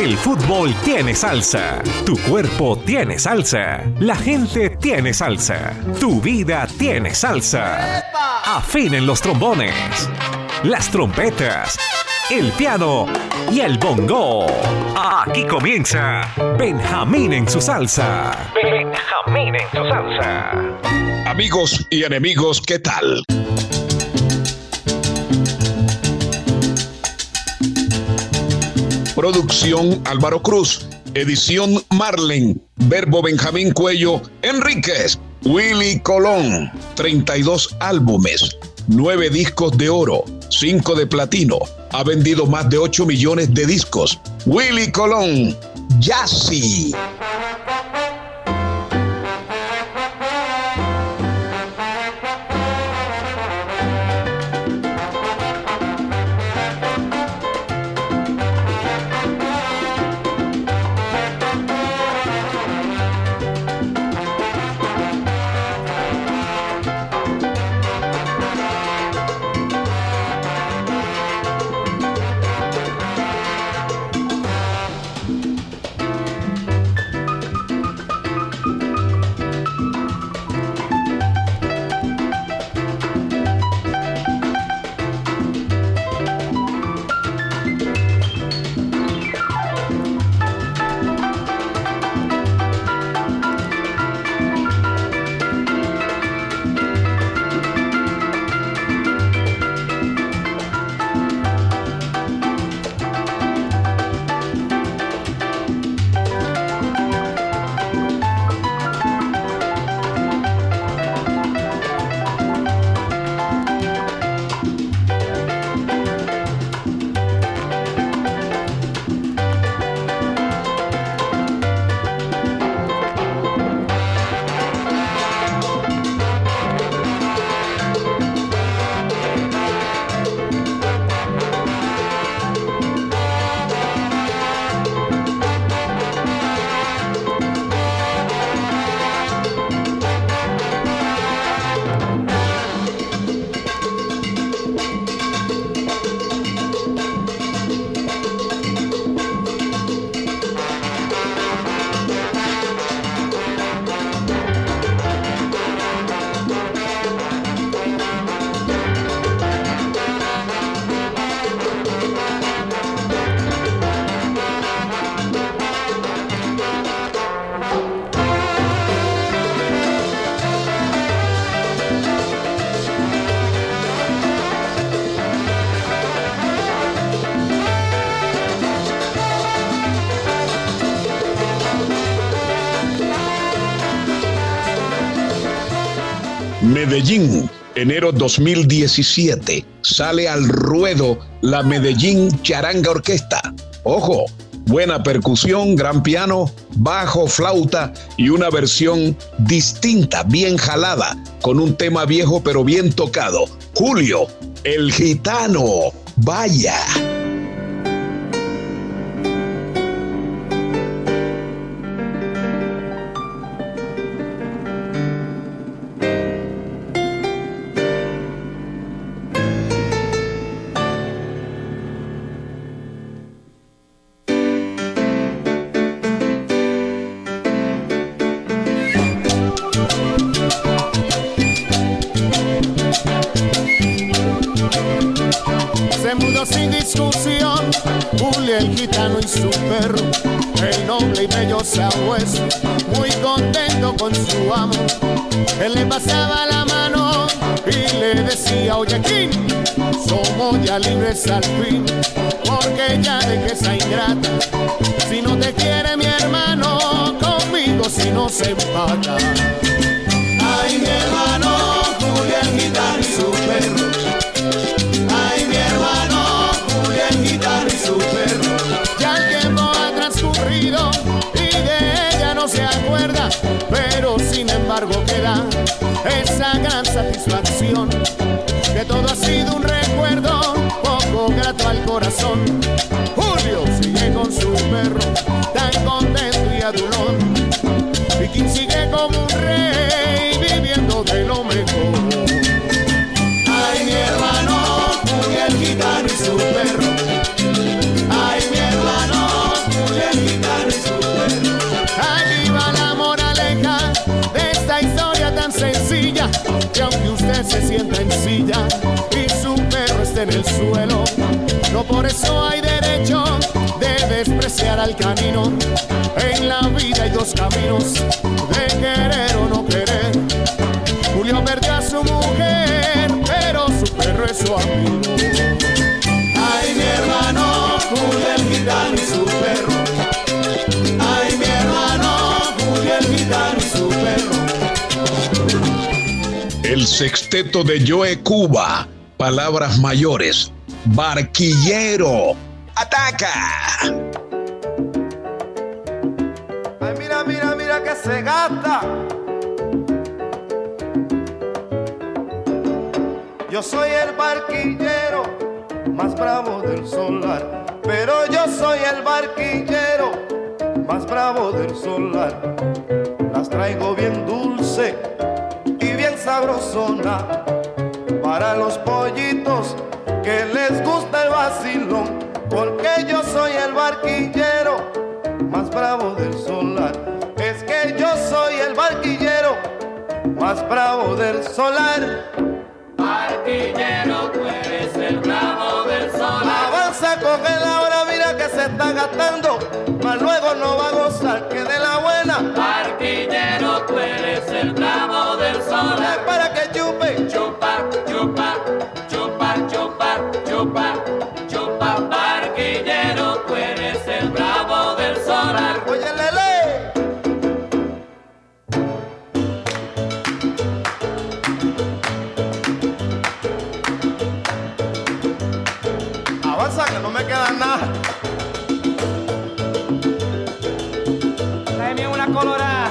El fútbol tiene salsa. Tu cuerpo tiene salsa. La gente tiene salsa. Tu vida tiene salsa. Afinen los trombones, las trompetas, el piano y el bongo. Aquí comienza Benjamín en su salsa. Benjamín en su salsa. Amigos y enemigos, ¿qué tal? Producción Álvaro Cruz. Edición Marlen. Verbo Benjamín Cuello. Enríquez. Willy Colón. 32 álbumes. 9 discos de oro. 5 de platino. Ha vendido más de 8 millones de discos. Willy Colón. Jazzy. Medellín, enero 2017. Sale al ruedo la Medellín Charanga Orquesta. Ojo, buena percusión, gran piano, bajo, flauta y una versión distinta, bien jalada, con un tema viejo pero bien tocado. Julio, el gitano. Vaya. Al fin, porque ya que esa ingrata. Si no te quiere mi hermano, conmigo si no se empata. Satisfacción que todo ha sido un recuerdo grato al corazón. Y su perro está en el suelo. No por eso hay derecho de despreciar al canino. En la vida hay dos caminos, El sexteto de Joe Cuba, palabras mayores. Barquillero, ataca. Ay, mira, mira, mira que se gasta. Yo soy el barquillero más bravo del solar, pero yo soy el barquillero más bravo del solar. Las traigo bien dulce sabrosona para los pollitos que les gusta el vacilón, porque yo soy el barquillero más bravo del solar. Es que yo soy el barquillero más bravo del solar. Barquillero, tú eres el bravo del solar. Avanza, coge la hora, mira que se está gastando, mas luego no va a gozar que de la buena. Barquillero, tú eres el bravo solar. para que chupe. Chupa, chupa, chupa, chupa, chupa, chupa. Barquillero, tú eres el bravo del solar. Oye, Lele. Avanza que no me queda nada. Tráeme una colorada.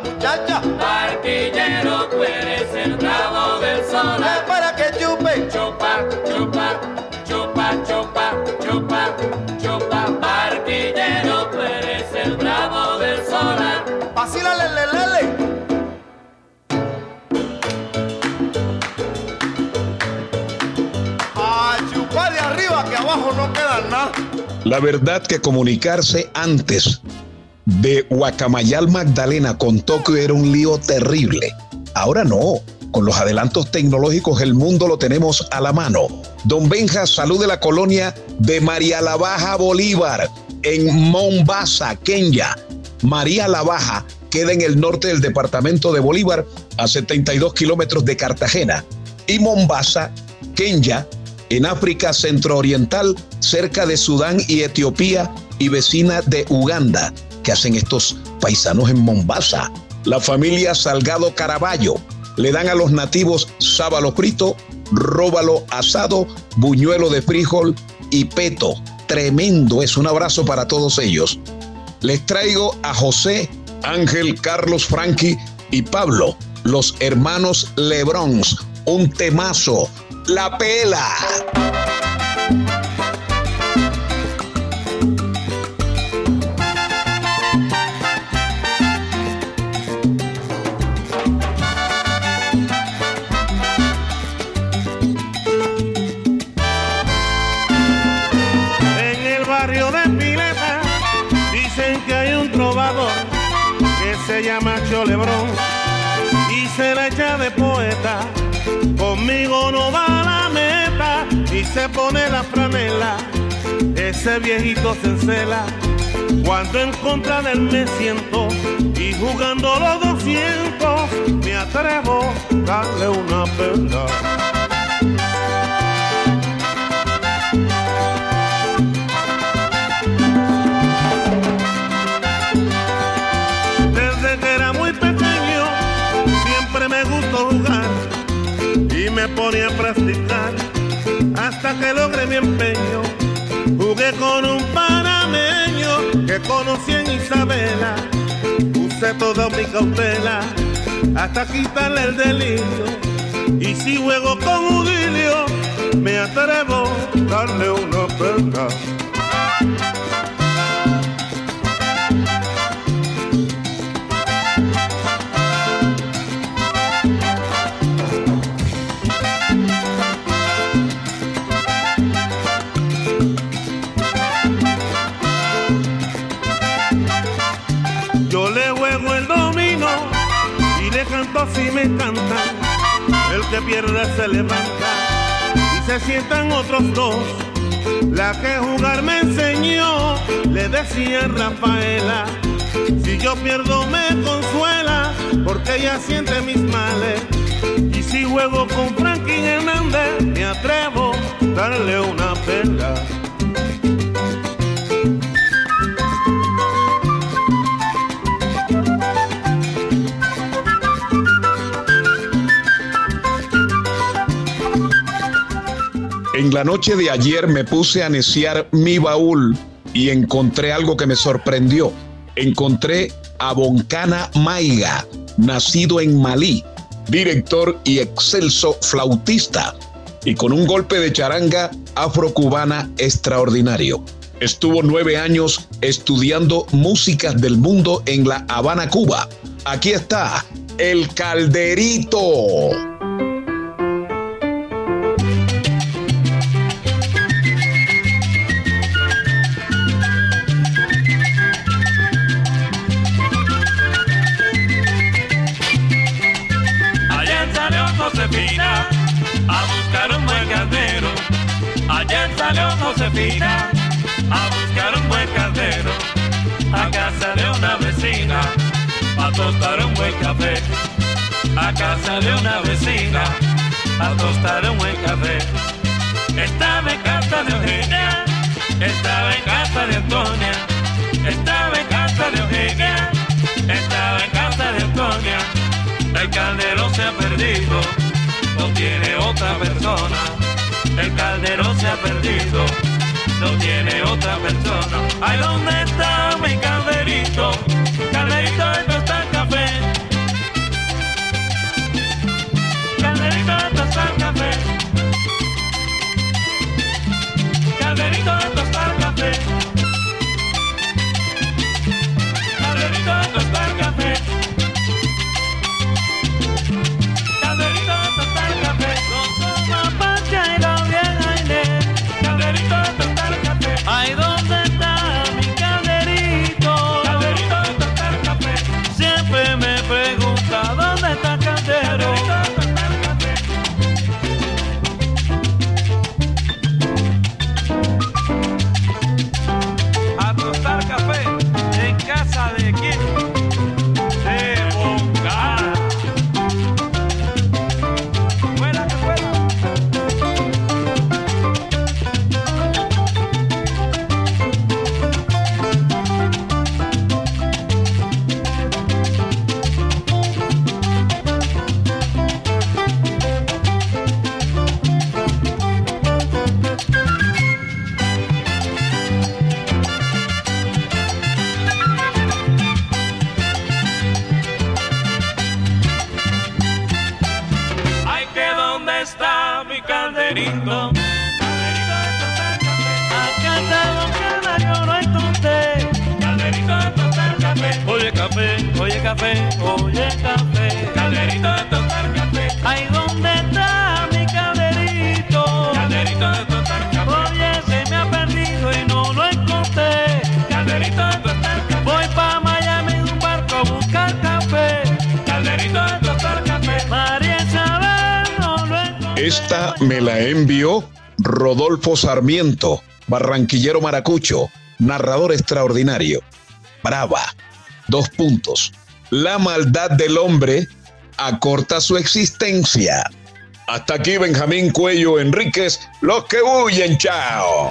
Gata, muchacha. Barquillero, tú eres el bravo del Es solar. para que chupe. Chupa, chupa, chupa, chupa, chupa, chupa. Barquillero, tú eres el bravo del solar. Vacila, lele, lele. A chupar de arriba que abajo no queda nada. La verdad que comunicarse antes de Guacamayal Magdalena con Tokio era un lío terrible. Ahora no. Con los adelantos tecnológicos el mundo lo tenemos a la mano. Don Benja, salud de la colonia de María la Baja Bolívar en Mombasa, Kenia. María la Baja queda en el norte del departamento de Bolívar a 72 kilómetros de Cartagena. Y Mombasa, Kenia, en África centrooriental, cerca de Sudán y Etiopía y vecina de Uganda. ¿Qué hacen estos paisanos en Mombasa? La familia Salgado Caraballo le dan a los nativos sábalo frito, róbalo asado, buñuelo de frijol y peto. Tremendo es un abrazo para todos ellos. Les traigo a José, Ángel, Carlos, Frankie y Pablo, los hermanos Lebrons. Un temazo, La Pela. Pone la franela. Ese viejito se encela cuando en contra de él me siento y jugando los 200 me atrevo a darle una perla. Conocí en Isabela. Usé toda mi cautela hasta quitarle el delirio. Y si juego con Udilio, me atrevo a darle una perla. Si me encanta, el que pierde se levanta y se sientan otros dos. La que jugar me enseñó, le decía Rafaela, si yo pierdo me consuela, porque ella siente mis males. Y si juego con Franklin Hernández, me atrevo a darle una pela. La noche de ayer me puse a neciar mi baúl y encontré algo que me sorprendió. Encontré a Boncana Maiga, nacido en Malí, director y excelso flautista, y con un golpe de charanga afrocubana extraordinario. Estuvo nueve años estudiando músicas del mundo en La Habana, Cuba. Aquí está, el calderito. Josefina a buscar un buen caldero a casa de una vecina a tostar un buen café. A casa de una vecina a tostar un buen café. Estaba en casa de Eugenia estaba en casa de Antonia. Estaba en casa de Eugenia estaba en casa de Antonia. El caldero se ha perdido no tiene otra persona el caldero se ha perdido, no tiene otra persona. Ay, ¿dónde está mi calderito? Calderito lindo. Oye café, oye café, oye. Esta me la envió Rodolfo Sarmiento, barranquillero maracucho, narrador extraordinario. Brava. Dos puntos. La maldad del hombre acorta su existencia. Hasta aquí Benjamín Cuello Enríquez, los que huyen, chao.